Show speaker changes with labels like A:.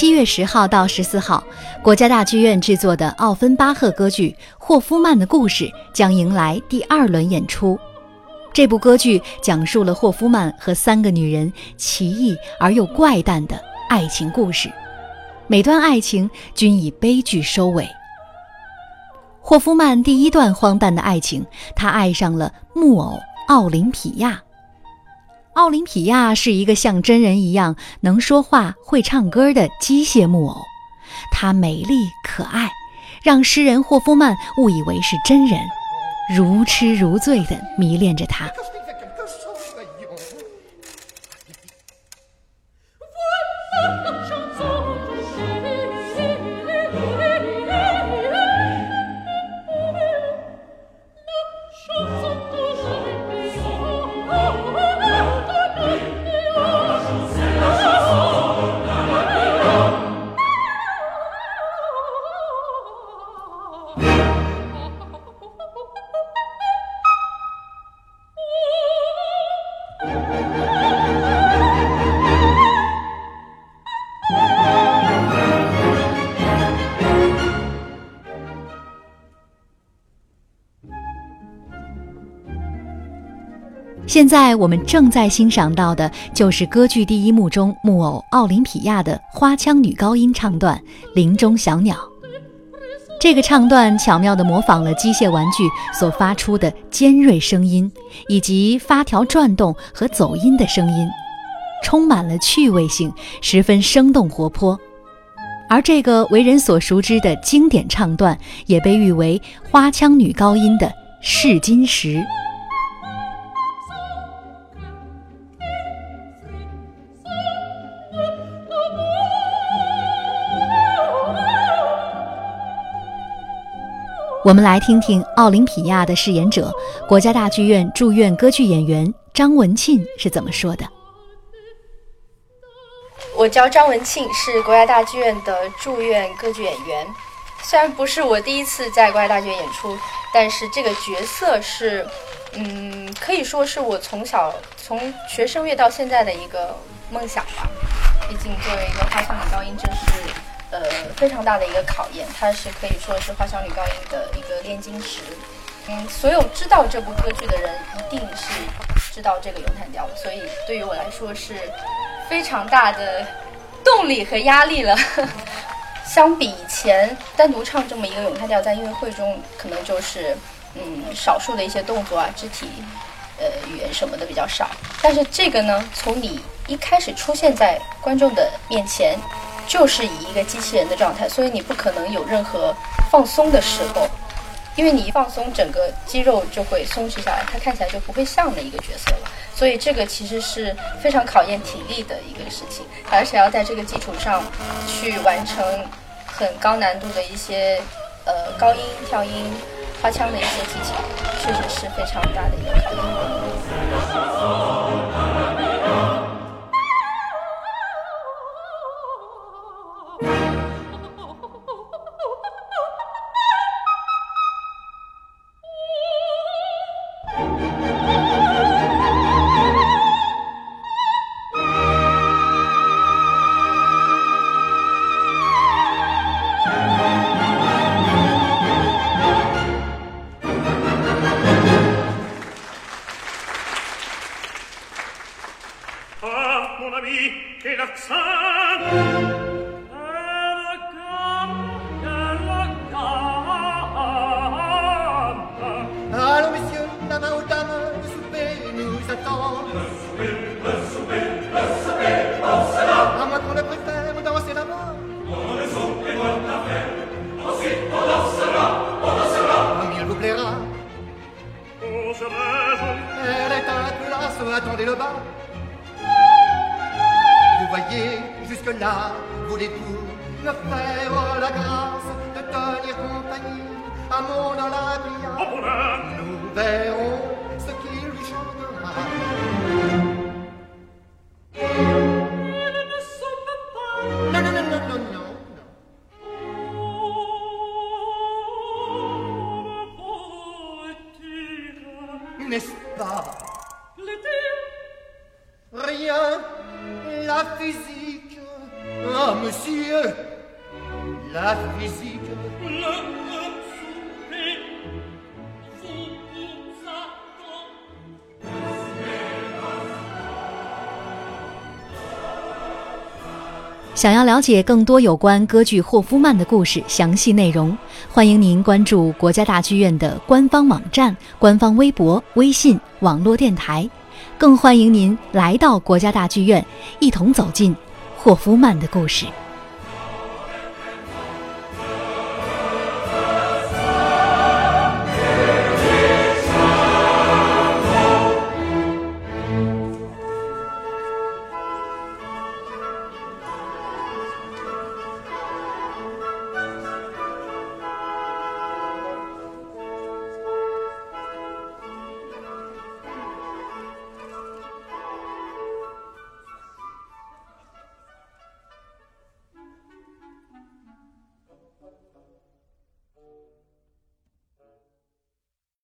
A: 七月十号到十四号，国家大剧院制作的奥芬巴赫歌剧《霍夫曼的故事》将迎来第二轮演出。这部歌剧讲述了霍夫曼和三个女人奇异而又怪诞的爱情故事，每段爱情均以悲剧收尾。霍夫曼第一段荒诞的爱情，他爱上了木偶奥林匹亚。奥林匹亚是一个像真人一样能说话、会唱歌的机械木偶，她美丽可爱，让诗人霍夫曼误以为是真人，如痴如醉地迷恋着她。现在我们正在欣赏到的就是歌剧第一幕中木偶奥林匹亚的花腔女高音唱段《林中小鸟》。这个唱段巧妙地模仿了机械玩具所发出的尖锐声音，以及发条转动和走音的声音，充满了趣味性，十分生动活泼。而这个为人所熟知的经典唱段，也被誉为花腔女高音的试金石。我们来听听奥林匹亚的饰演者、国家大剧院驻院歌剧演员张文庆是怎么说的。
B: 我叫张文庆，是国家大剧院的驻院歌剧演员。虽然不是我第一次在国家大剧院演出，但是这个角色是，嗯，可以说是我从小从学声乐到现在的一个梦想吧。毕竟作为一个花腔女高音，真是。非常大的一个考验，它是可以说是花腔女高音的一个炼金石。嗯，所有知道这部歌剧的人一定是知道这个咏叹调，所以对于我来说是非常大的动力和压力了。相比以前单独唱这么一个咏叹调，在音乐会中可能就是嗯少数的一些动作啊、肢体呃语言什么的比较少，但是这个呢，从你一开始出现在观众的面前。就是以一个机器人的状态，所以你不可能有任何放松的时候，因为你一放松，整个肌肉就会松弛下来，它看起来就不会像的一个角色了。所以这个其实是非常考验体力的一个事情，而且要在这个基础上去完成很高难度的一些呃高音、跳音、花腔的一些技巧，确实是非常大的一个考验。
C: Allons, messieurs, la main aux dames, le souper nous attend. Le souper, le souper, le souper, on se lave. À moins qu'on ne préfère danser la mort. On ne soupe les bonnes affaires. Ensuite, on dansera, on dansera. Comme il vous plaira. On
D: se raison.
C: Elle est à la place, attendez le bas voyez, jusque-là, voulez-vous me faire la grâce de tenir compagnie à mon Olympia? Nous verrons ce qui lui chantera. n'est-ce pas? La physique Ah, monsieur, la physique.
D: Le.
A: 想要了解更多有关歌剧《霍夫曼》的故事详细内容，欢迎您关注国家大剧院的官方网站、官方微博、微信、网络电台，更欢迎您来到国家大剧院，一同走进霍夫曼的故事。